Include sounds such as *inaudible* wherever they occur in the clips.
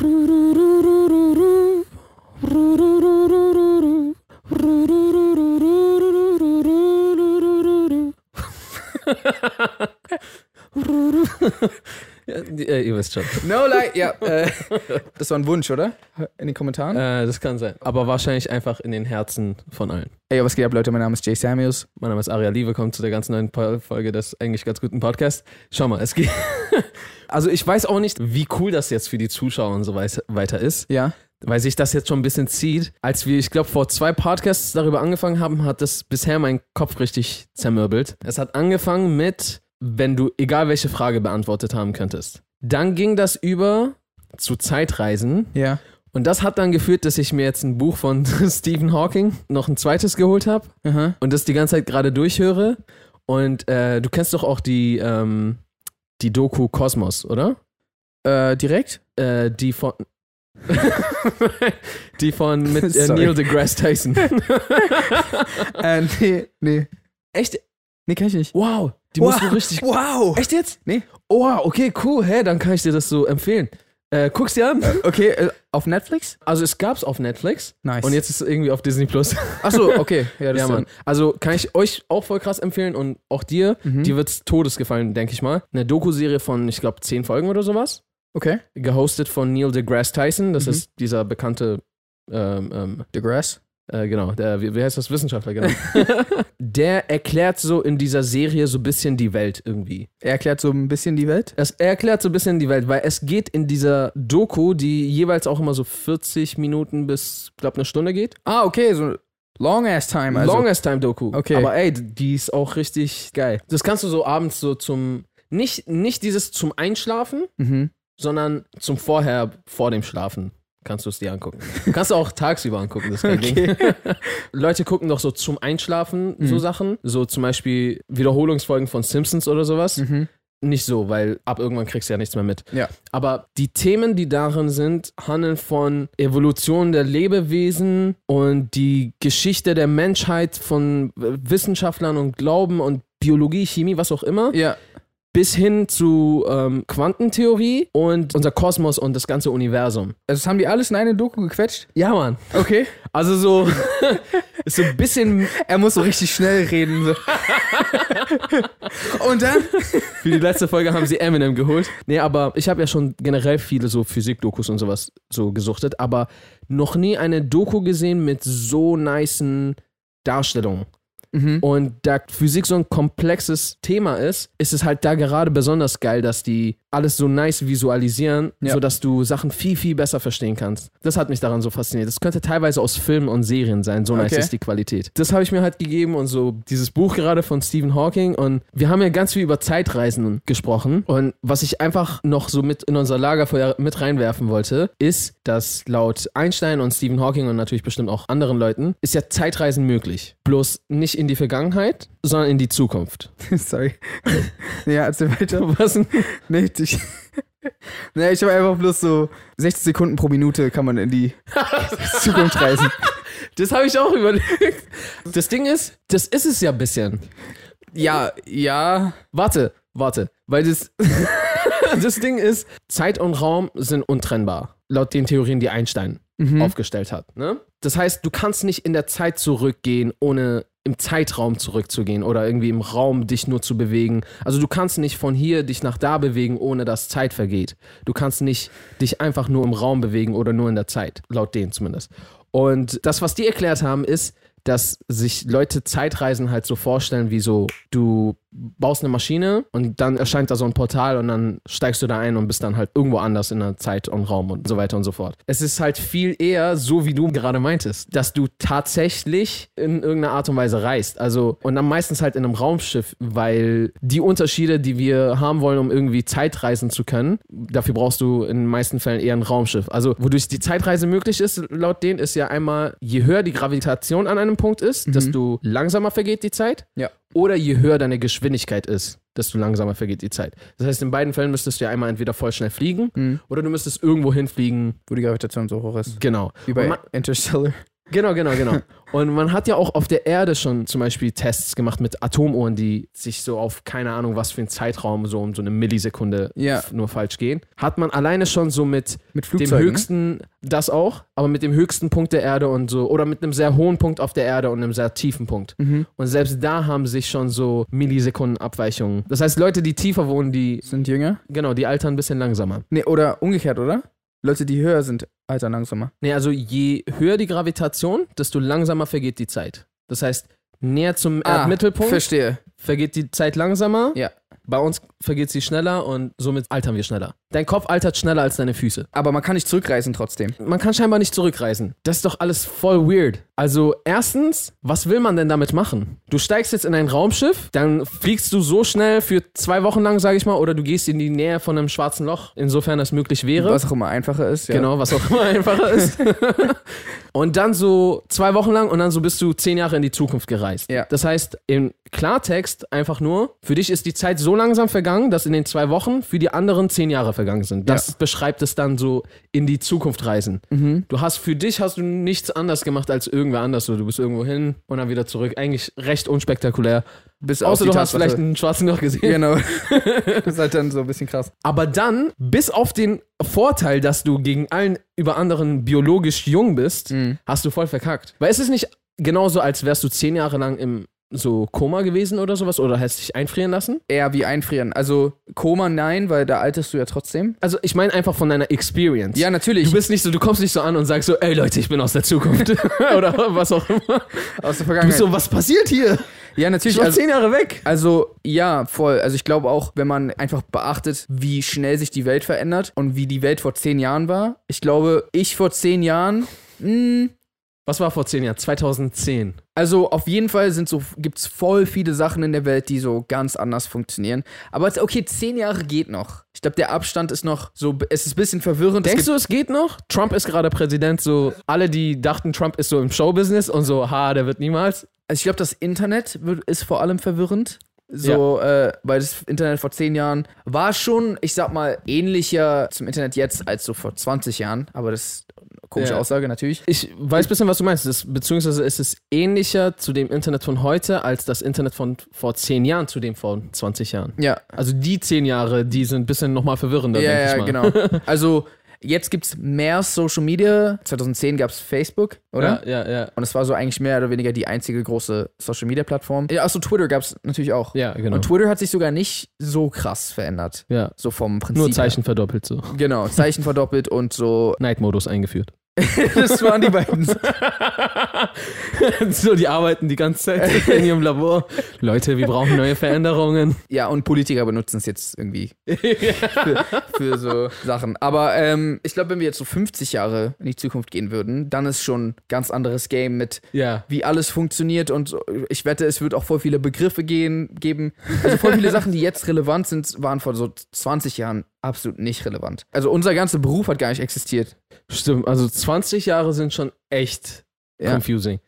Ja, äh, ihr wisst schon. No lie, ja. Äh, das war ein Wunsch, oder? In den Kommentaren. Äh, das kann sein. Aber wahrscheinlich einfach in den Herzen von allen. Ey, was geht ab, Leute? Mein Name ist Jay Samuels. Mein Name ist Aria Lee, willkommen zu der ganz neuen Folge des eigentlich ganz guten Podcasts. Schau mal, es geht. *laughs* Also ich weiß auch nicht, wie cool das jetzt für die Zuschauer und so wei- weiter ist, Ja. weil sich das jetzt schon ein bisschen zieht. Als wir, ich glaube, vor zwei Podcasts darüber angefangen haben, hat das bisher meinen Kopf richtig zermürbelt. Es hat angefangen mit, wenn du egal welche Frage beantwortet haben könntest. Dann ging das über zu Zeitreisen Ja. und das hat dann geführt, dass ich mir jetzt ein Buch von *laughs* Stephen Hawking noch ein zweites geholt habe und das die ganze Zeit gerade durchhöre. Und äh, du kennst doch auch die, ähm, die Doku Kosmos, oder? Äh, direkt? Äh, die von. *laughs* die von mit äh. Neil deGrasse Tyson. *laughs* äh, nee, nee. Echt? Nee, kann ich nicht. Wow, die wow. musst du richtig. Wow. Echt jetzt? Nee. Oh, wow, okay, cool. Hä, dann kann ich dir das so empfehlen. Äh, guck's dir an. Okay, äh, auf Netflix? Also es gab's auf Netflix Nice. und jetzt ist es irgendwie auf Disney Plus. *laughs* Achso, okay. Ja, das ja, Mann. Also kann ich euch auch voll krass empfehlen und auch dir. Mhm. Dir wird's Todes gefallen, denke ich mal. Eine Doku-Serie von, ich glaube, zehn Folgen oder sowas. Okay. Gehostet von Neil deGrasse Tyson. Das Mhm. ist dieser bekannte, ähm, ähm, The Grass? Äh, genau, der, wie, wie heißt das? Wissenschaftler, genau. *laughs* der erklärt so in dieser Serie so ein bisschen die Welt irgendwie. Er erklärt so ein bisschen die Welt. Es, er erklärt so ein bisschen die Welt, weil es geht in dieser Doku, die jeweils auch immer so 40 Minuten bis, glaube eine Stunde geht. Ah, okay, so long ass time. Also. Longest Time Doku. Okay. Aber ey, die ist auch richtig geil. Das kannst du so abends so zum, nicht, nicht dieses zum Einschlafen, Mhm. sondern zum Vorher, vor dem Schlafen. Kannst du es dir angucken. Du kannst du auch tagsüber angucken, das ist kein Ding. *laughs* Leute gucken doch so zum Einschlafen so Mhm. Sachen. So zum Beispiel Wiederholungsfolgen von Simpsons oder sowas. Mhm. Nicht so, weil ab irgendwann kriegst du ja nichts mehr mit. Ja. Aber die Themen, die darin sind, handeln von Evolution der Lebewesen und die Geschichte der Menschheit von Wissenschaftlern und Glauben und Biologie, Chemie, was auch immer, Ja. Bis hin zu ähm, Quantentheorie und unser Kosmos und das ganze Universum. Also, das haben die alles in eine Doku gequetscht? Ja, Mann. Okay. Also so, *laughs* ist so ein bisschen Er muss so richtig schnell reden. So. *laughs* Und dann? Für die letzte Folge haben sie Eminem geholt. Nee, aber ich habe ja schon generell viele so Physik-Dokus und sowas so gesuchtet, aber noch nie eine Doku gesehen mit so nicen Darstellungen. Mhm. Und da Physik so ein komplexes Thema ist, ist es halt da gerade besonders geil, dass die alles so nice visualisieren, Ja. sodass du Sachen viel, viel besser verstehen kannst. Das hat mich daran so fasziniert. Das könnte teilweise aus Filmen und Serien sein, so nice Okay. ist die Qualität. Das habe ich mir halt gegeben und so dieses Buch gerade von Stephen Hawking und wir haben ja ganz viel über Zeitreisen gesprochen und was ich einfach noch so mit in unser Lagerfeuer mit reinwerfen wollte, ist, dass laut Einstein und Stephen Hawking und natürlich bestimmt auch anderen Leuten, ist ja Zeitreisen möglich. Bloß nicht in die Vergangenheit, sondern in die Zukunft. *laughs* Sorry. *laughs* Ja, erzähl weiter. *laughs* Was denn? Nee, ich, nee, ich habe einfach bloß so 60 Sekunden pro Minute kann man in die Zukunft reisen. Das habe ich auch überlegt. Das Ding ist, das ist es ja ein bisschen. Ja, ja. Warte, warte, weil das, das Ding ist, Zeit und Raum sind untrennbar, laut den Theorien, die Einstein Mhm. aufgestellt hat. Ne? Das heißt, du kannst nicht in der Zeit zurückgehen, ohne im Zeitraum zurückzugehen oder irgendwie im Raum dich nur zu bewegen. Also du kannst nicht von hier dich nach da bewegen, ohne dass Zeit vergeht. Du kannst nicht dich einfach nur im Raum bewegen oder nur in der Zeit, laut denen zumindest. Und das, was die erklärt haben, ist, dass sich Leute Zeitreisen halt so vorstellen, wie so, du baust eine Maschine und dann erscheint da so ein Portal und dann steigst du da ein und bist dann halt irgendwo anders in der Zeit und Raum und so weiter und so fort. Es ist halt viel eher so, wie du gerade meintest, dass du tatsächlich in irgendeiner Art und Weise reist. Also, und dann meistens halt in einem Raumschiff, weil die Unterschiede, die wir haben wollen, um irgendwie Zeitreisen zu können, dafür brauchst du in den meisten Fällen eher ein Raumschiff. Also, wodurch die Zeitreise möglich ist, laut denen, ist ja einmal, je höher die Gravitation an einem Punkt ist, desto langsamer vergeht die Zeit. Ja. Oder je höher deine Geschwindigkeit ist, desto langsamer vergeht die Zeit. Das heißt, in beiden Fällen müsstest du ja einmal entweder voll schnell fliegen Mhm. oder du müsstest irgendwo hinfliegen. Wo die Gravitation so hoch ist. Genau. Wie bei Und ma- Interstellar. Genau, genau, genau. *laughs* Und man hat ja auch auf der Erde schon zum Beispiel Tests gemacht mit Atomuhren, die sich so auf keine Ahnung was für einen Zeitraum, so um so eine Millisekunde Ja. nur falsch gehen. Hat man alleine schon so mit Mit dem ne? höchsten, das auch, aber mit dem höchsten Punkt der Erde und so, oder mit einem sehr hohen Punkt auf der Erde und einem sehr tiefen Punkt. Mhm. Und selbst da haben sich schon so Millisekunden Abweichungen. Das heißt, Leute, die tiefer wohnen, die, Sind jünger? genau, die altern ein bisschen langsamer. Nee, oder umgekehrt, oder? Leute, die höher sind, altern langsamer. Nee, also je höher die Gravitation, desto langsamer vergeht die Zeit. Das heißt, näher zum Erdmittelpunkt Verstehe. vergeht die Zeit langsamer. Ja. Bei uns vergeht sie schneller und somit altern wir schneller. Dein Kopf altert schneller als deine Füße. Aber man kann nicht zurückreisen trotzdem. Man kann scheinbar nicht zurückreisen. Das ist doch alles voll weird. Also erstens, was will man denn damit machen? Du steigst jetzt in ein Raumschiff, dann fliegst du so schnell für zwei Wochen lang, sage ich mal, oder du gehst in die Nähe von einem schwarzen Loch, insofern das möglich wäre. Was auch immer einfacher ist. Ja. Genau, was auch immer einfacher ist. *laughs* und dann so zwei Wochen lang und dann so bist du zehn Jahre in die Zukunft gereist. Ja. Das heißt, im Klartext einfach nur, für dich ist die Zeit so langsam vergangen, dass in den zwei Wochen für die anderen zehn Jahre vergangen sind. Das beschreibt es dann so in die Zukunft reisen. Mhm. Du hast für dich hast du nichts anders gemacht als irgendwer anders. So, du bist irgendwo hin und dann wieder zurück. Eigentlich recht unspektakulär. Bis Außer du hast Tatsache- vielleicht einen *laughs* schwarzen Loch gesehen. Genau. *laughs* das ist halt dann so ein bisschen krass. Aber dann, bis auf den Vorteil, dass du gegen allen über anderen biologisch jung bist, Mhm. hast du voll verkackt. Weil es ist nicht genauso, als wärst du zehn Jahre lang im so Koma gewesen oder sowas oder hättest dich einfrieren lassen. Eher wie einfrieren. Also Koma nein, weil da alterst du ja trotzdem. Also ich meine einfach von deiner Experience. Ja, natürlich. Du bist nicht so, du kommst nicht so an und sagst so, ey Leute, ich bin aus der Zukunft. *laughs* *laughs* oder was auch immer. aus der Du bist Vergangenheit. so, was passiert hier? ja, Ich natürlich. war Also, zehn Jahre weg. also, ja, voll. Also ich glaube auch, wenn man einfach beachtet, wie schnell sich die Welt verändert und wie die Welt vor zehn Jahren war. Ich glaube, ich vor zehn Jahren, mh, Was war vor zehn Jahren? 2010. Also auf jeden Fall sind so, gibt's voll viele Sachen in der Welt, die so ganz anders funktionieren. Aber okay, zehn Jahre geht noch. Ich glaube, der Abstand ist noch so, es ist ein bisschen verwirrend. Es Denkst gibt- du, es geht noch? Trump ist gerade Präsident, so alle, die dachten, Trump ist so im Showbusiness und so, ha, der wird niemals. Also ich glaube, das Internet wird, ist vor allem verwirrend. So, äh, weil das Internet vor zehn Jahren war schon, ich sag mal, ähnlicher zum Internet jetzt als so vor 20 Jahren. Aber das komische Ja. Aussage natürlich. Ich weiß ein bisschen, was du meinst. Das, beziehungsweise ist es ähnlicher zu dem Internet von heute als das Internet von vor zehn Jahren zu dem von 20 Jahren. Ja, Also die zehn Jahre, die sind ein bisschen nochmal verwirrender, ja, denke ich ja, mal. genau. *laughs* Also jetzt gibt's mehr Social Media. 2010 gab's Facebook, oder? Ja, ja, ja. Und es war so eigentlich mehr oder weniger die einzige große Social Media Plattform. Ja, achso, Twitter gab es natürlich auch. Ja, genau. Und Twitter hat sich sogar nicht so krass verändert. ja. So vom Prinzip. Nur her. Zeichen verdoppelt so. Genau, Zeichen *laughs* verdoppelt und so. Night-Modus eingeführt. *laughs* das waren die beiden. *laughs* so, die arbeiten die ganze Zeit *laughs* in ihrem Labor. Leute, wir brauchen neue Veränderungen. Ja, und Politiker benutzen es jetzt irgendwie für, für so Sachen. Aber ähm, ich glaube, wenn wir jetzt so 50 Jahre in die Zukunft gehen würden, dann ist schon ein ganz anderes Game mit Ja. wie alles funktioniert und ich wette, es wird auch voll viele Begriffe gehen, geben. Also voll viele Sachen, die jetzt relevant sind, waren vor so 20 Jahren absolut nicht relevant. Also unser ganzer Beruf hat gar nicht existiert. Stimmt, also 20 Jahre sind schon echt Ja. confusing.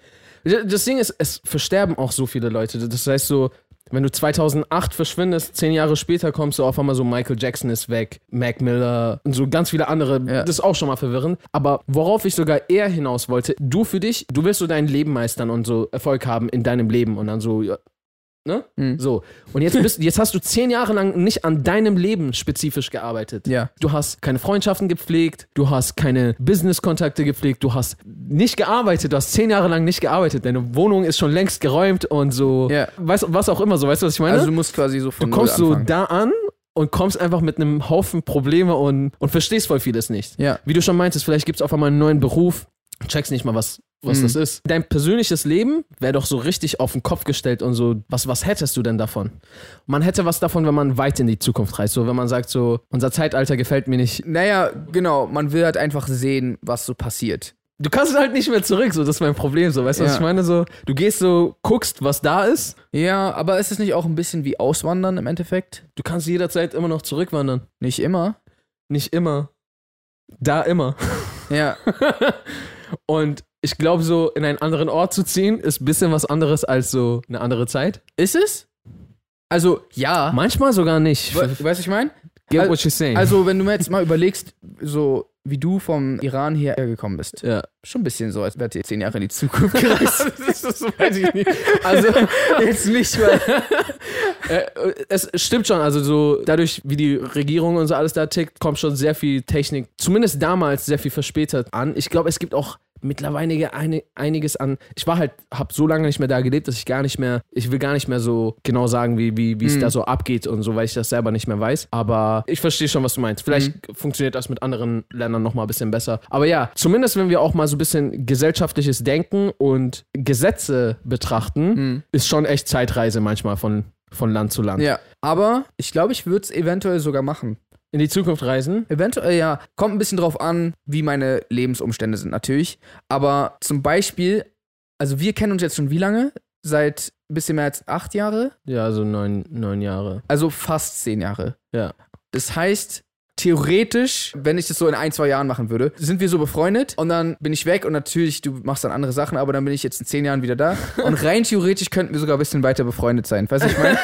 Das Ding ist, es versterben auch so viele Leute. Das heißt so, wenn du 2008 verschwindest, zehn Jahre später kommst du auf einmal so, Michael Jackson ist weg, Mac Miller und so ganz viele andere. Ja. Das ist auch schon mal verwirrend. Aber worauf ich sogar eher hinaus wollte, du für dich, du willst so dein Leben meistern und so Erfolg haben in deinem Leben und dann so, ne? Hm. So. Und jetzt, bist, jetzt hast du zehn Jahre lang nicht an deinem Leben spezifisch gearbeitet. Ja. Du hast keine Freundschaften gepflegt, du hast keine Business-Kontakte gepflegt, du hast nicht gearbeitet, du hast zehn Jahre lang nicht gearbeitet. Deine Wohnung ist schon längst geräumt und so. Ja. Weißt, was auch immer so, weißt du, was ich meine? Also du musst quasi so du von kommst Null so da an und kommst einfach mit einem Haufen Probleme und, und verstehst voll vieles nicht. Ja. Wie du schon meintest, vielleicht gibt es auf einmal einen neuen Beruf, checkst nicht mal, was, was Mhm. das ist. Dein persönliches Leben wäre doch so richtig auf den Kopf gestellt und so, was, was hättest du denn davon? Man hätte was davon, wenn man weit in die Zukunft reist. So, wenn man sagt, so, unser Zeitalter gefällt mir nicht. Naja, genau, man will halt einfach sehen, was so passiert. Du kannst halt nicht mehr zurück, so, das ist mein Problem, so, weißt du, was Ja. ich meine? So, du gehst so, guckst, was da ist, Ja, aber ist es nicht auch ein bisschen wie Auswandern im Endeffekt? du kannst jederzeit immer noch zurückwandern. Nicht immer. Nicht immer. Da immer. Ja. *laughs* Und ich glaube, so in einen anderen Ort zu ziehen, ist ein bisschen was anderes als so eine andere Zeit. Ist es? Also, ja. Manchmal sogar nicht. We weißt du, was ich meine? Get Al- what you're saying. Also, wenn du mir jetzt mal überlegst, so wie du vom Iran hierher gekommen bist. Ja. Schon ein bisschen so, als wärt ihr zehn Jahre in die Zukunft gereist. *laughs* das, das weiß ich nicht. also, jetzt nicht, weil. *laughs* Äh, es stimmt schon, also so dadurch, wie die Regierung und so alles da tickt, kommt schon sehr viel Technik, zumindest damals sehr viel verspätet an. Ich glaube, es gibt auch mittlerweile eine, einiges an. Ich war halt, habe so lange nicht mehr da gelebt, dass ich gar nicht mehr, ich will gar nicht mehr so genau sagen, wie wie es Mhm. da so abgeht und so, weil ich das selber nicht mehr weiß. Aber ich verstehe schon, was du meinst. Vielleicht funktioniert das mit anderen Ländern noch mal ein bisschen besser. Aber ja, zumindest wenn wir auch mal so ein bisschen gesellschaftliches Denken und Gesetze betrachten, Hm. ist schon echt Zeitreise manchmal von von Land zu Land. Ja, aber ich glaube, ich würde es eventuell sogar machen. In die Zukunft reisen. Eventuell ja. Kommt ein bisschen drauf an, wie meine Lebensumstände sind, natürlich. Aber zum Beispiel, also wir kennen uns jetzt schon wie lange? Seit ein bisschen mehr als acht Jahre? Ja, so neun, neun Jahre. Also fast zehn Jahre. Ja. Das heißt, theoretisch, wenn ich das so in ein, zwei Jahren machen würde, sind wir so befreundet und dann bin ich weg und natürlich, du machst dann andere Sachen, aber dann bin ich jetzt in zehn Jahren wieder da. *laughs* Und rein theoretisch könnten wir sogar ein bisschen weiter befreundet sein. Weißt du, was ich meine?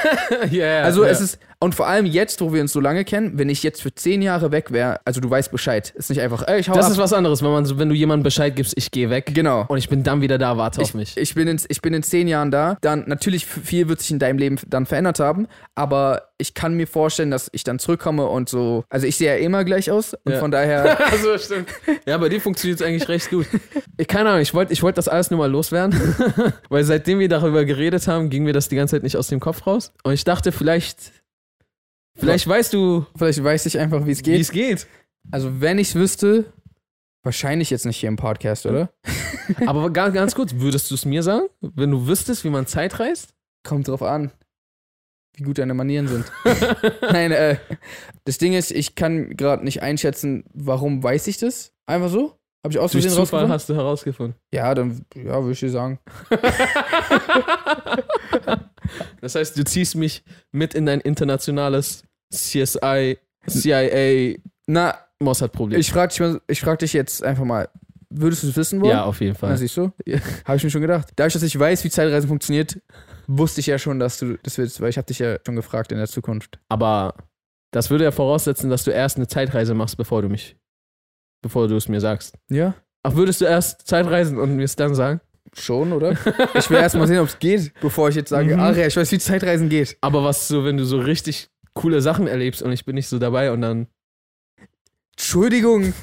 *laughs* ja, Also es ist, und vor allem jetzt, wo wir uns so lange kennen, wenn ich jetzt für zehn Jahre weg wäre, also du weißt Bescheid. Ist nicht einfach, ey, ich hau Das ab. ist was anderes, wenn man so, wenn du jemandem Bescheid gibst, ich gehe weg genau. und ich bin dann wieder da, warte auf Ich, mich. ich, bin in, ich bin in zehn Jahren da. Dann natürlich viel wird sich in deinem Leben dann verändert haben, aber ich kann mir vorstellen, dass ich dann zurückkomme und so. Also ich sehe ja immer gleich aus und Ja. von daher. *laughs* Also stimmt. Ja, bei dir funktioniert es eigentlich recht gut. Ich keine Ahnung, ich wollte ich wollt das alles nur mal loswerden, *laughs* weil seitdem wir darüber geredet haben, ging mir das die ganze Zeit nicht aus dem Kopf raus. Und ich dachte, vielleicht, vielleicht weißt du, Vielleicht weiß ich einfach, wie es wie geht. es geht. Also wenn ich es wüsste, wahrscheinlich jetzt nicht hier im Podcast, oder? Aber ganz, ganz kurz, würdest du es mir sagen, wenn du wüsstest, wie man Zeit reist? Kommt drauf an, wie gut deine Manieren sind. *laughs* Nein, äh, das Ding ist, ich kann gerade nicht einschätzen, warum weiß ich das? Einfach so? Habe ich aus Versehen rausgefunden? hast du herausgefunden. Ja, dann, ja, würde ich dir sagen. *laughs* Das heißt, du ziehst mich mit in dein internationales CSI, CIA, Na, Mossad-Problem. ich frage dich, mal- ich frag dich jetzt einfach mal, würdest du es wissen wollen? Ja, auf jeden Na, Fall. siehst du? Habe ich mir schon gedacht. Dadurch, dass ich weiß, wie Zeitreisen funktioniert, wusste ich ja schon, dass du das willst, weil ich habe dich ja schon gefragt in der Zukunft. Aber das würde ja voraussetzen, dass du erst eine Zeitreise machst, bevor du mich, bevor du es mir sagst. Ja? Ach, würdest du erst Zeitreisen und mir es dann sagen? Schon, oder? *laughs* Ich will erst mal sehen, ob es geht, bevor ich jetzt sage, Mhm. ach ja, ich weiß, wie Zeitreisen geht. Aber was so, wenn du so richtig coole Sachen erlebst und ich bin nicht so dabei und dann. Entschuldigung.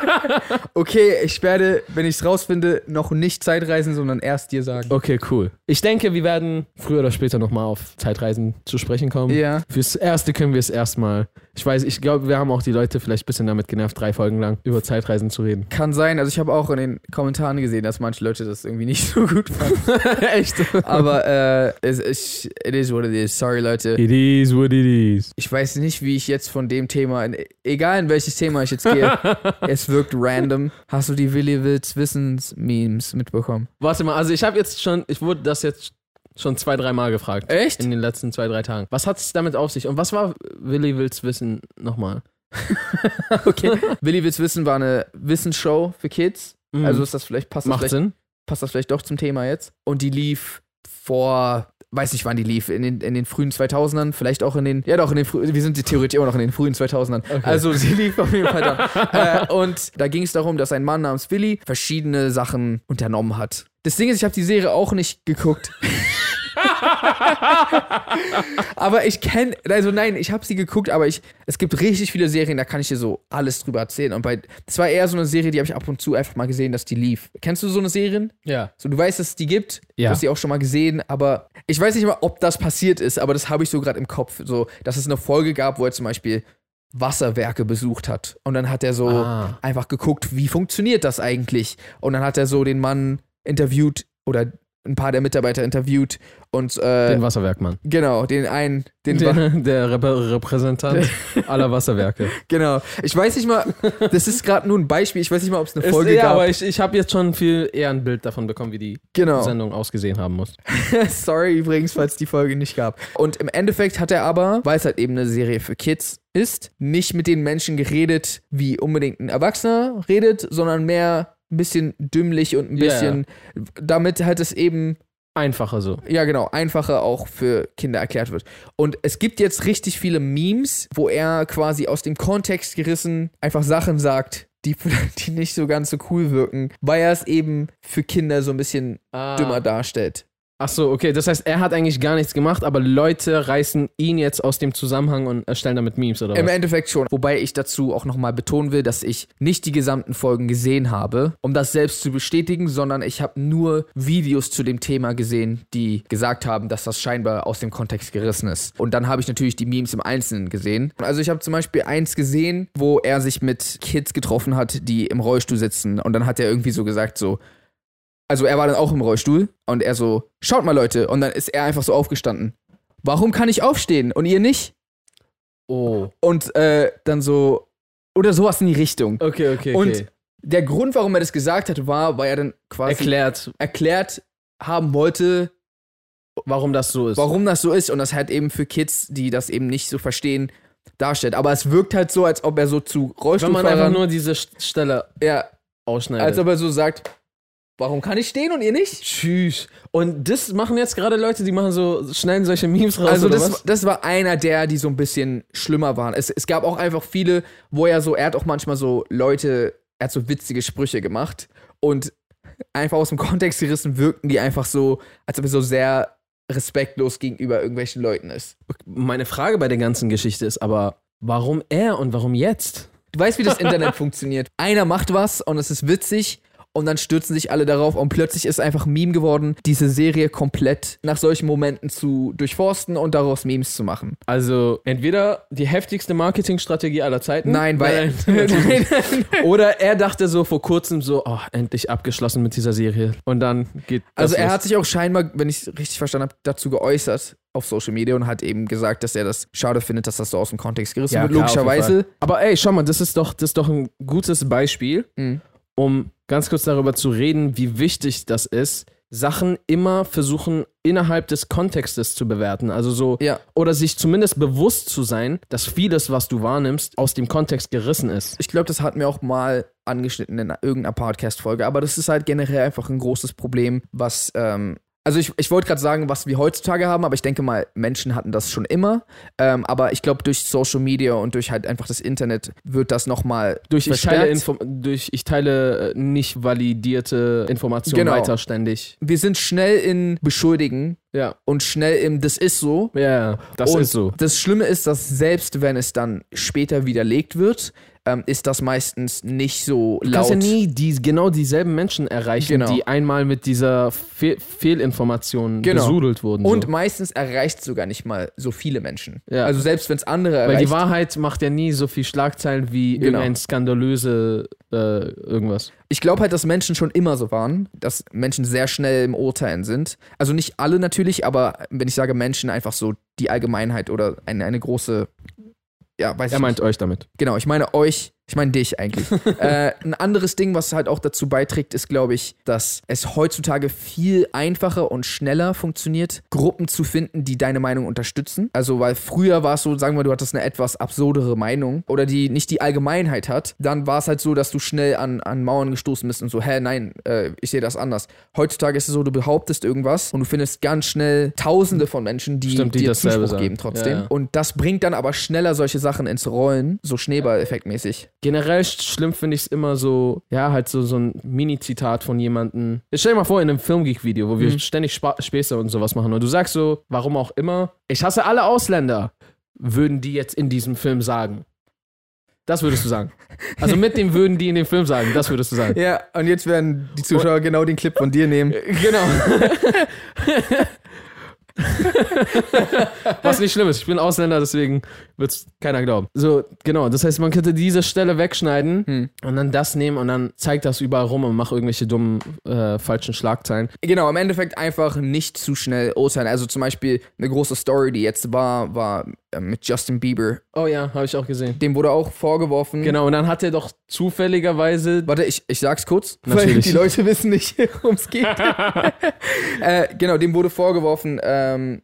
*laughs* okay, ich werde, wenn ich es rausfinde, noch nicht Zeitreisen, sondern erst dir sagen. Okay, cool. Ich denke, wir werden früher oder später nochmal auf Zeitreisen zu sprechen kommen. Ja. Fürs Erste können wir es erstmal. Ich weiß, ich glaube, wir haben auch die Leute vielleicht ein bisschen damit genervt, drei Folgen lang über Zeitreisen zu reden. Kann sein. Also ich habe auch in den Kommentaren gesehen, dass manche Leute das irgendwie nicht so gut fanden. *laughs* Echt? Aber äh, es, ich, it is what it is. Sorry, Leute. It is what it is. Ich weiß nicht, wie ich jetzt von dem Thema, in, egal in welches Thema ich jetzt gehe, *laughs* es wirkt random. Hast du die Willi Wills Wissens-Memes mitbekommen? Warte mal, also ich habe jetzt schon, ich wurde das jetzt schon zwei, drei Mal gefragt. Echt? In den letzten zwei, drei Tagen. Was hat es damit auf sich? Und was war Willi Wills Wissen nochmal? *laughs* Okay. Willi Wills Wissen war eine Wissensshow für Kids. Mhm. Also ist das vielleicht, passt das macht vielleicht, Sinn. passt das vielleicht doch zum Thema jetzt. Und die lief vor, weiß nicht wann die lief, in den, in den frühen 2000ern, vielleicht auch in den, ja doch, in den frühen, wir sind theoretisch immer noch in den frühen 2000ern. Also sie lief auf jeden Fall dann. *laughs* äh, und da ging es darum, dass ein Mann namens Willi verschiedene Sachen unternommen hat. Das Ding ist, ich habe die Serie auch nicht geguckt. *laughs* *laughs* aber ich kenne, also nein, ich habe sie geguckt, aber ich, es gibt richtig viele Serien, da kann ich dir so alles drüber erzählen. Und bei, das war eher so eine Serie, die habe ich ab und zu einfach mal gesehen, dass die lief. Kennst du so eine Serien? Ja. So, du weißt, dass es die gibt, Ja. du hast die auch schon mal gesehen, aber ich weiß nicht mal, ob das passiert ist, aber das habe ich so gerade im Kopf. So, dass es eine Folge gab, wo er zum Beispiel Wasserwerke besucht hat. Und dann hat er so Ah. einfach geguckt, wie funktioniert das eigentlich? Und dann hat er so den Mann interviewt oder ein paar der Mitarbeiter interviewt und äh, Den Wasserwerkmann. genau, den einen, den Wa- *laughs* Der, der Rep Repräsentant *laughs* aller Wasserwerke. genau. Ich weiß nicht mal, das ist gerade nur ein Beispiel, ich weiß nicht mal, ob es eine Ist, Folge ja, gab. aber ich, ich habe jetzt schon viel eher ein Bild davon bekommen, wie die genau. Sendung ausgesehen haben muss. *laughs* Sorry übrigens, falls die Folge nicht gab. Und im Endeffekt hat er aber, weil es halt eben eine Serie für Kids ist, nicht mit den Menschen geredet, wie unbedingt ein Erwachsener redet, sondern mehr ein bisschen dümmlich und ein bisschen, damit halt es eben Einfacher so. ja, genau, einfacher auch für Kinder erklärt wird. Und es gibt jetzt richtig viele Memes, wo er quasi aus dem Kontext gerissen einfach Sachen sagt, die, die nicht so ganz so cool wirken, weil er es eben für Kinder so ein bisschen Ah. dümmer darstellt. Ach so, okay. Das heißt, er hat eigentlich gar nichts gemacht, aber Leute reißen ihn jetzt aus dem Zusammenhang und erstellen damit Memes oder Im was? Endeffekt schon. Wobei ich dazu auch nochmal betonen will, dass ich nicht die gesamten Folgen gesehen habe, um das selbst zu bestätigen, sondern ich habe nur Videos zu dem Thema gesehen, die gesagt haben, dass das scheinbar aus dem Kontext gerissen ist. Und dann habe ich natürlich die Memes im Einzelnen gesehen. Also ich habe zum Beispiel eins gesehen, wo er sich mit Kids getroffen hat, die im Rollstuhl sitzen. Und dann hat er irgendwie so gesagt, so, also er war dann auch im Rollstuhl und er so, schaut mal Leute. Und dann ist er einfach so aufgestanden. Warum kann ich aufstehen und ihr nicht? Oh. Und äh, dann so, oder sowas in die Richtung. Okay, okay, okay. Und der Grund, warum er das gesagt hat, war, weil er dann quasi erklärt, erklärt haben wollte, warum das so ist. warum das so ist und das halt eben für Kids, die das eben nicht so verstehen, darstellt. Aber es wirkt halt so, als ob er so zu Wenn man einfach Rollstuhlfahrern, nur diese St- Stelle ja, ausschneidet. als ob er so sagt, warum kann ich stehen und ihr nicht? Tschüss. Und das machen jetzt gerade Leute, die machen so, schneiden solche Memes raus. Also oder das, das war einer der, die so ein bisschen schlimmer waren. Es, es gab auch einfach viele, wo er so, er hat auch manchmal so Leute, er hat so witzige Sprüche gemacht und einfach aus dem Kontext gerissen wirkten die einfach so, als ob er so sehr respektlos gegenüber irgendwelchen Leuten ist. Meine Frage bei der ganzen Geschichte ist aber, warum er und warum jetzt? Du weißt, wie das Internet *laughs* funktioniert. Einer macht was und es ist witzig und dann stürzen sich alle darauf und plötzlich ist einfach ein Meme geworden, diese Serie komplett nach solchen Momenten zu durchforsten und daraus Memes zu machen. Also entweder die heftigste Marketingstrategie aller Zeiten. Nein, weil. Nein, *laughs* Oder er dachte so vor kurzem so, oh, endlich abgeschlossen mit dieser Serie. Und dann geht Also er los. hat sich auch scheinbar, wenn ich es richtig verstanden habe, dazu geäußert auf Social Media und hat eben gesagt, dass er das schade findet, dass das so aus dem Kontext gerissen Ja, wird. klar, Logischerweise. Aber ey, schau mal, das ist doch, das ist doch ein gutes Beispiel, Mhm. Um ganz kurz darüber zu reden, wie wichtig das ist, Sachen immer versuchen, innerhalb des Kontextes zu bewerten. Also so, Ja. oder sich zumindest bewusst zu sein, dass vieles, was du wahrnimmst, aus dem Kontext gerissen ist. Ich glaube, das hatten wir auch mal angeschnitten in irgendeiner Podcast-Folge, aber das ist halt generell einfach ein großes Problem, was. Ähm, also ich, ich wollte gerade sagen, was wir heutzutage haben, aber ich denke mal, Menschen hatten das schon immer. Ähm, aber ich glaube, durch Social Media und durch halt einfach das Internet wird das nochmal Durch ich, teile durch ich teile äh, nicht validierte Informationen Genau. weiter ständig. Wir sind schnell in Beschuldigen Ja. und schnell im Das ist so. Ja, das und ist so. Das Schlimme ist, dass selbst wenn es dann später widerlegt wird, ähm, ist das meistens nicht so Du kannst laut. ja nie die, genau dieselben Menschen erreichen, Genau. die einmal mit dieser Fe Fehlinformation Genau. besudelt wurden. und so. meistens erreicht sogar nicht mal so viele Menschen. Ja. Also selbst wenn es andere Weil erreicht. die Wahrheit macht ja nie so viel Schlagzeilen wie Genau. irgendein skandalöse äh, irgendwas. ich glaube halt, dass Menschen schon immer so waren, dass Menschen sehr schnell im Urteilen sind. Also nicht alle natürlich, aber wenn ich sage Menschen, einfach so die Allgemeinheit oder eine, eine große. Ja, weiß Er meint euch damit. Genau, ich meine euch, ich meine dich eigentlich. *laughs* äh, ein anderes Ding, was halt auch dazu beiträgt, ist, glaube ich, dass es heutzutage viel einfacher und schneller funktioniert, Gruppen zu finden, die deine Meinung unterstützen. Also, weil früher war es so, sagen wir, du hattest eine etwas absurdere Meinung oder die nicht die Allgemeinheit hat, dann war es halt so, dass du schnell an, an Mauern gestoßen bist und so, hä, nein, äh, ich sehe das anders. Heutzutage ist es so, du behauptest irgendwas und du findest ganz schnell Tausende von Menschen, die, Stimmt, die dir Zuspruch geben trotzdem. Ja, ja. Und das bringt dann aber schneller solche Sachen ins Rollen, so Schneeball-Effektmäßig. Generell sch- schlimm finde ich es immer so, ja, halt so, so ein Mini-Zitat von jemandem. Jetzt stell dir mal vor, in einem Filmgeek-Video, wo wir Mhm. ständig Spa Späße und sowas machen. Und du sagst so, warum auch immer, ich hasse alle Ausländer, würden die jetzt in diesem Film sagen. Das würdest du sagen. Also mit dem würden die in dem Film sagen, das würdest du sagen. Ja, und jetzt werden die Zuschauer genau den Clip von dir nehmen. *laughs* Genau. *laughs* *laughs* Was nicht schlimm ist. Ich bin Ausländer, deswegen wird es keiner glauben. So, genau. Das heißt, man könnte diese Stelle wegschneiden Hm. und dann das nehmen und dann zeigt das überall rum und macht irgendwelche dummen, äh, falschen Schlagzeilen. Genau, im Endeffekt einfach nicht zu schnell urteilen. Also zum Beispiel eine große Story, die jetzt war, war mit Justin Bieber. Oh ja, habe ich auch gesehen. Dem wurde auch vorgeworfen. Genau, und dann hat er doch zufälligerweise. Warte, ich, ich sag's kurz, weil *laughs* Natürlich. die Leute wissen nicht, *laughs* worum es geht. *laughs* äh, genau, dem wurde vorgeworfen, ähm,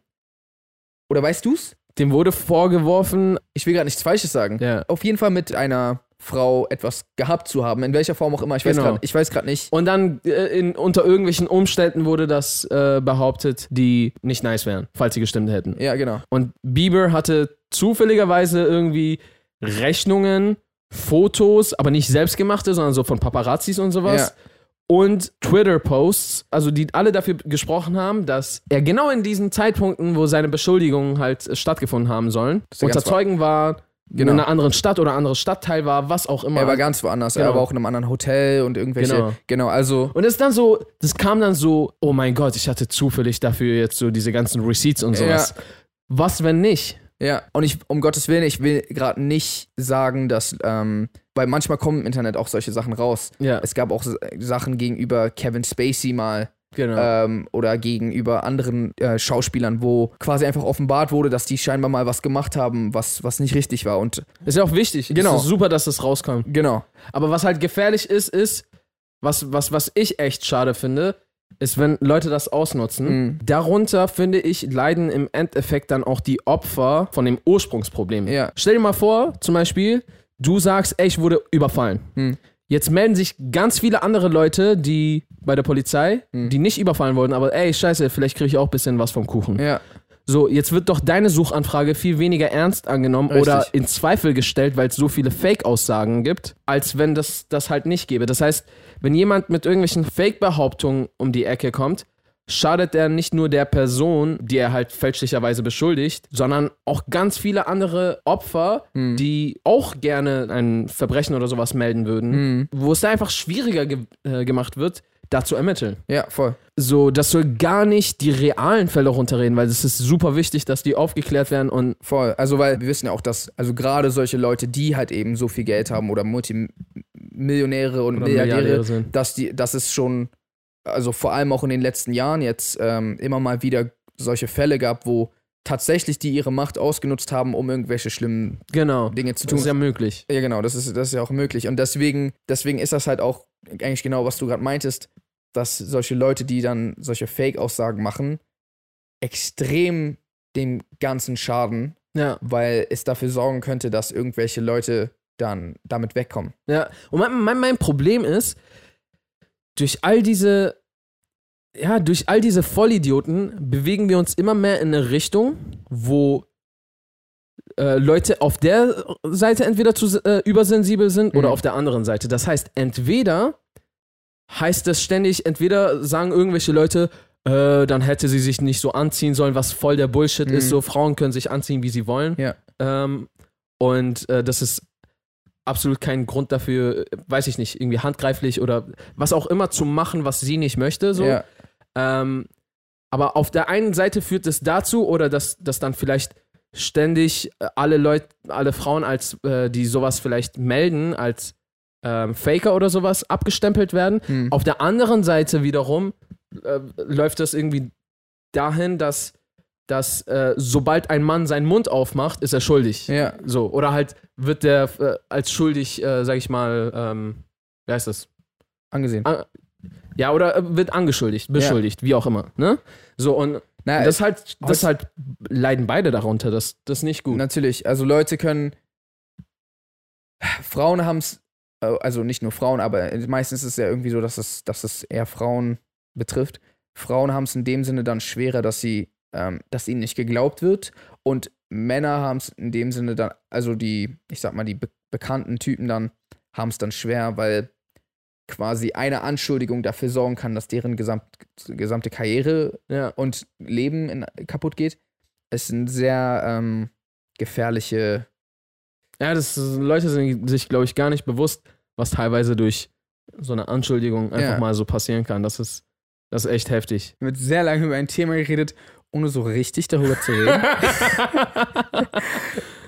oder weißt du's? Dem wurde vorgeworfen. Ich will gerade nichts Falsches sagen. Ja. Auf jeden Fall mit einer Frau etwas gehabt zu haben, in welcher Form auch immer. Ich weiß Genau. weiß gerade nicht. Und dann äh, in, unter irgendwelchen Umständen wurde das äh, behauptet, die nicht nice wären, falls sie gestimmt hätten. Ja, genau. Und Bieber hatte zufälligerweise irgendwie Rechnungen Fotos, aber nicht selbstgemachte, sondern so von Paparazzis und sowas. Ja. Und Twitter-Posts, also die alle dafür gesprochen haben, dass er genau in diesen Zeitpunkten, wo seine Beschuldigungen halt äh, stattgefunden haben sollen, er unter Zeugen war, Genau. in einer anderen Stadt oder anderes Stadtteil war, was auch immer. Er war ganz woanders. Genau. Er war auch in einem anderen Hotel und irgendwelche. Genau. Genau, also. Und es ist dann so, das kam dann so, oh mein Gott, ich hatte zufällig dafür jetzt so diese ganzen Receipts und sowas. Was, wenn nicht? Ja, und ich, um Gottes Willen, ich will gerade nicht sagen, dass, ähm, weil manchmal kommen im Internet auch solche Sachen raus. Ja, Es gab auch Sachen gegenüber Kevin Spacey mal genau. ähm, oder gegenüber anderen äh, Schauspielern, wo quasi einfach offenbart wurde, dass die scheinbar mal was gemacht haben, was, was nicht richtig war. Und ist ja auch wichtig. Genau. Es ist super, dass das rauskommt. genau, Aber was halt gefährlich ist, ist, was, was, was ich echt schade finde, ist, wenn Leute das ausnutzen. Mhm. Darunter, finde ich, leiden im Endeffekt dann auch die Opfer von dem Ursprungsproblem. Ja. Stell dir mal vor, zum Beispiel, du sagst, ey, ich wurde überfallen. Mhm. Jetzt melden sich ganz viele andere Leute, die bei der Polizei, Mhm. die nicht überfallen wurden, aber ey, scheiße, vielleicht kriege ich auch ein bisschen was vom Kuchen. ja, So, jetzt wird doch deine Suchanfrage viel weniger ernst angenommen Richtig. oder in Zweifel gestellt, weil es so viele Fake-Aussagen gibt, als wenn das das halt nicht gäbe. Das heißt, wenn jemand mit irgendwelchen Fake-Behauptungen um die Ecke kommt, schadet er nicht nur der Person, die er halt fälschlicherweise beschuldigt, sondern auch ganz viele andere Opfer, Hm. die auch gerne ein Verbrechen oder sowas melden würden, Mhm. wo es da einfach schwieriger ge äh, gemacht wird, da zu ermitteln. ja, voll. So, das soll gar nicht die realen Fälle runterreden, weil es ist super wichtig, dass die aufgeklärt werden und Voll. Also, weil wir wissen ja auch, dass, also gerade solche Leute, die halt eben so viel Geld haben oder Multimillionäre und oder Milliardäre, Milliardäre sind. dass die, dass es schon, also vor allem auch in den letzten Jahren jetzt ähm, immer mal wieder solche Fälle gab, wo tatsächlich die ihre Macht ausgenutzt haben, um irgendwelche schlimmen Genau. Dinge zu Das tun. ist ja möglich. Ja, genau, das ist, das ist ja auch möglich. Und deswegen, deswegen ist das halt auch eigentlich genau, was du gerade meintest, dass solche Leute, die dann solche Fake-Aussagen machen, extrem dem Ganzen schaden, Ja. weil es dafür sorgen könnte, dass irgendwelche Leute dann damit wegkommen. Ja. Und mein, mein, mein Problem ist, durch all diese, ja, durch all diese Vollidioten bewegen wir uns immer mehr in eine Richtung, wo äh, Leute auf der Seite entweder zu äh, übersensibel sind oder Mhm. auf der anderen Seite. Das heißt, entweder heißt es ständig, entweder sagen irgendwelche Leute, äh, dann hätte sie sich nicht so anziehen sollen, was voll der Bullshit Mhm. ist. So, Frauen können sich anziehen, wie sie wollen. Ja. Ähm, und äh, das ist absolut kein Grund dafür, äh, weiß ich nicht, irgendwie handgreiflich oder was auch immer zu machen, was sie nicht möchte. So. Ja, Ähm, aber auf der einen Seite führt es dazu, oder dass, dass dann vielleicht ständig äh, alle Leute, alle Frauen, als äh, die sowas vielleicht melden, als ähm, Faker oder sowas abgestempelt werden. hm. Auf der anderen Seite wiederum äh, läuft das irgendwie dahin, dass, dass äh, sobald ein Mann seinen Mund aufmacht, ist er schuldig. ja, So, oder halt wird der äh, als schuldig, äh, sag ich mal, ähm, wie heißt das? angesehen. An- Ja, oder äh, wird angeschuldigt, beschuldigt, wie auch immer. Ne? So, und Na, das halt, das halt leiden beide darunter, das, das ist nicht gut. Natürlich, also Leute können. Frauen haben es, also nicht nur Frauen, aber meistens ist es ja irgendwie so, dass es, dass es eher Frauen betrifft. Frauen haben es in dem Sinne dann schwerer, dass sie, ähm, dass ihnen nicht geglaubt wird. Und Männer haben es in dem Sinne dann, also die, ich sag mal, die be bekannten Typen dann haben es dann schwer, weil quasi eine Anschuldigung dafür sorgen kann, dass deren gesamt, gesamte Karriere Ja. und Leben in, kaputt geht. Es sind sehr ähm, gefährliche. Ja, das Leute sind sich, glaube ich, gar nicht bewusst, was teilweise durch so eine Anschuldigung einfach Ja. mal so passieren kann. Das ist, das ist echt heftig. Wird sehr lange über ein Thema geredet, ohne so richtig darüber zu reden.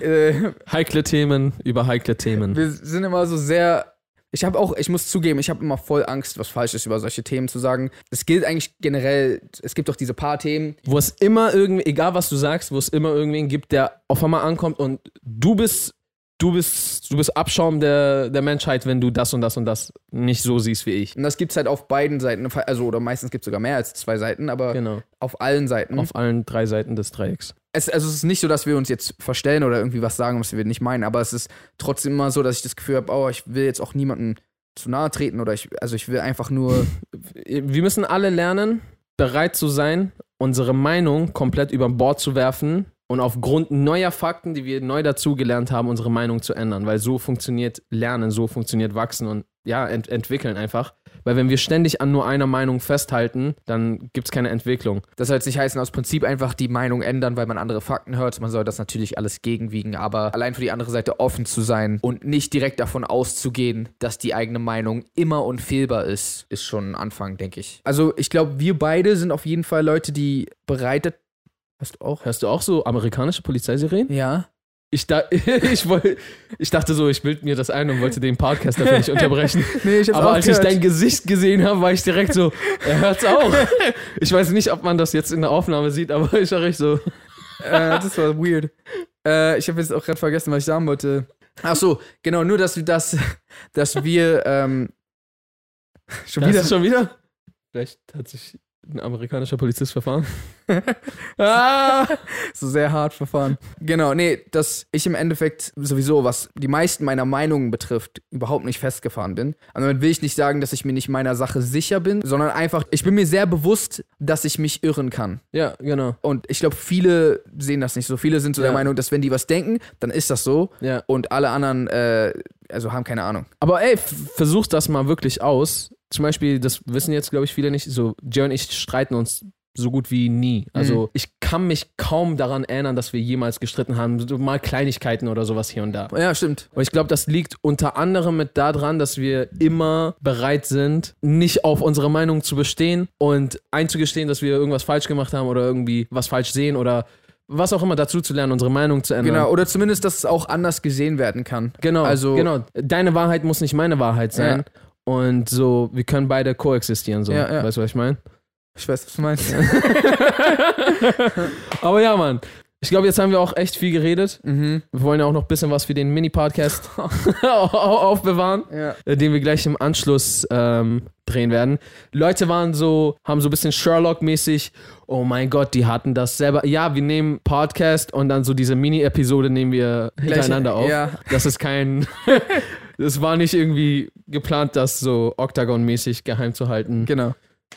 *laughs* äh, heikle Themen über heikle Themen. wir sind immer so sehr. Ich habe auch, ich muss zugeben, ich habe immer voll Angst, was falsch ist, über solche Themen zu sagen. Es gilt eigentlich generell, es gibt doch diese paar Themen. Wo es immer irgendwie, egal was du sagst, wo es immer irgendwen gibt, der auf einmal ankommt und du bist, du bist, du bist Abschaum der, der Menschheit, wenn du das und das und das nicht so siehst wie ich. Und das gibt es halt auf beiden Seiten. Also, oder meistens gibt es sogar mehr als zwei Seiten, aber Genau. auf allen Seiten. Auf allen drei Seiten des Dreiecks. es, also es ist nicht so, dass wir uns jetzt verstellen oder irgendwie was sagen, was wir nicht meinen, aber es ist trotzdem immer so, dass ich das Gefühl habe, oh, ich will jetzt auch niemandem zu nahe treten oder ich, also ich will einfach nur, *laughs* Wir müssen alle lernen, bereit zu sein, unsere Meinung komplett über Bord zu werfen, und aufgrund neuer Fakten, die wir neu dazugelernt haben, unsere Meinung zu ändern. Weil so funktioniert Lernen, so funktioniert Wachsen und ja, ent entwickeln einfach. Weil wenn wir ständig an nur einer Meinung festhalten, dann gibt es keine Entwicklung. Das soll jetzt nicht heißen, aus Prinzip einfach die Meinung ändern, weil man andere Fakten hört. Man soll das natürlich alles gegenwiegen, aber allein für die andere Seite offen zu sein und nicht direkt davon auszugehen, dass die eigene Meinung immer unfehlbar ist, ist schon ein Anfang, denke ich. Also ich glaube, wir beide sind auf jeden Fall Leute, die bereitet. Hast du auch? Hörst du auch so amerikanische Polizeiserien? Ja. Ich, da, *laughs* ich, woll, ich dachte so, ich bild mir das ein und wollte den Podcast dafür nicht *laughs* unterbrechen. Nee, ich hab's Aber als gehört. ich dein Gesicht gesehen habe, war ich direkt so, er hört's auch. Ich weiß nicht, ob man das jetzt in der Aufnahme sieht, aber ich war richtig so. äh, das war weird. Äh, ich habe jetzt auch gerade vergessen, was ich sagen wollte. Ach so, genau, nur dass wir das, dass wir ähm, *laughs* schon Wieder? wieder. schon wieder? Vielleicht hat sich ein amerikanischer Polizist verfahren. *laughs* *laughs* ah! so sehr hart verfahren. Genau, nee, dass ich im Endeffekt sowieso, was die meisten meiner Meinungen betrifft, überhaupt nicht festgefahren bin. Und damit will ich nicht sagen, dass ich mir nicht meiner Sache sicher bin, sondern einfach, ich bin mir sehr bewusst, dass ich mich irren kann. Ja, genau. Und ich glaube, viele sehen das nicht so. Viele sind so Ja. der Meinung, dass wenn die was denken, dann ist das so. Ja. Und alle anderen, äh, also haben keine Ahnung. Aber ey, versuch das mal wirklich aus. Zum Beispiel, das wissen jetzt, glaube ich, viele nicht, so, Jay und ich streiten uns so gut wie nie. Also Mhm. ich kann mich kaum daran erinnern, dass wir jemals gestritten haben. Mal Kleinigkeiten oder sowas hier und da. Ja, stimmt. Und ich glaube, das liegt unter anderem mit daran, dass wir immer bereit sind, nicht auf unsere Meinung zu bestehen und einzugestehen, dass wir irgendwas falsch gemacht haben oder irgendwie was falsch sehen oder was auch immer dazu zu lernen, unsere Meinung zu ändern. Genau, oder zumindest, dass es auch anders gesehen werden kann. Genau, Also- genau. Deine Wahrheit muss nicht meine Wahrheit sein. Und so, wir können beide koexistieren. So. Ja, ja. Weißt du, was ich meine? Ich weiß, was du meinst. *laughs* Aber ja, Mann. Ich glaube, jetzt haben wir auch echt viel geredet. mhm. Wir wollen ja auch noch ein bisschen was für den Mini-Podcast *laughs* *laughs* aufbewahren, Ja. äh, den wir gleich im Anschluss ähm, drehen werden. Leute waren so, haben so ein bisschen Sherlock-mäßig, oh mein Gott, die hatten das selber. Ja, wir nehmen Podcast und dann so diese Mini-Episode nehmen wir hintereinander auf. Ja. Das ist kein. Das war nicht irgendwie geplant, das so Octagon-mäßig geheim zu halten. Genau.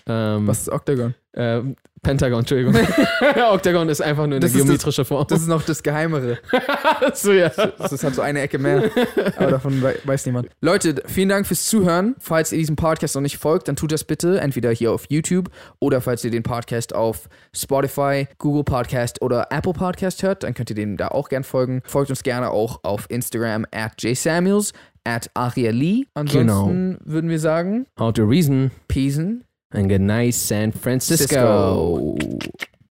Ähm, Was ist Octagon? ähm, Pentagon, Entschuldigung. *laughs* Octagon ist einfach nur eine Das ist das- geometrische Form. Das ist noch das Geheimere. *laughs* so, ja. Das ist halt so eine Ecke mehr. Aber davon wei- weiß niemand. Leute, vielen Dank fürs Zuhören. Falls ihr diesem Podcast noch nicht folgt, dann tut das bitte entweder hier auf YouTube oder falls ihr den Podcast auf Spotify, Google Podcast oder Apple Podcast hört, dann könnt ihr dem da auch gern folgen. Folgt uns gerne auch auf Instagram at jsamuels, at Aria Lee. Ansonsten würden wir sagen, How to reason Peace. and good night, San Francisco. Cisco.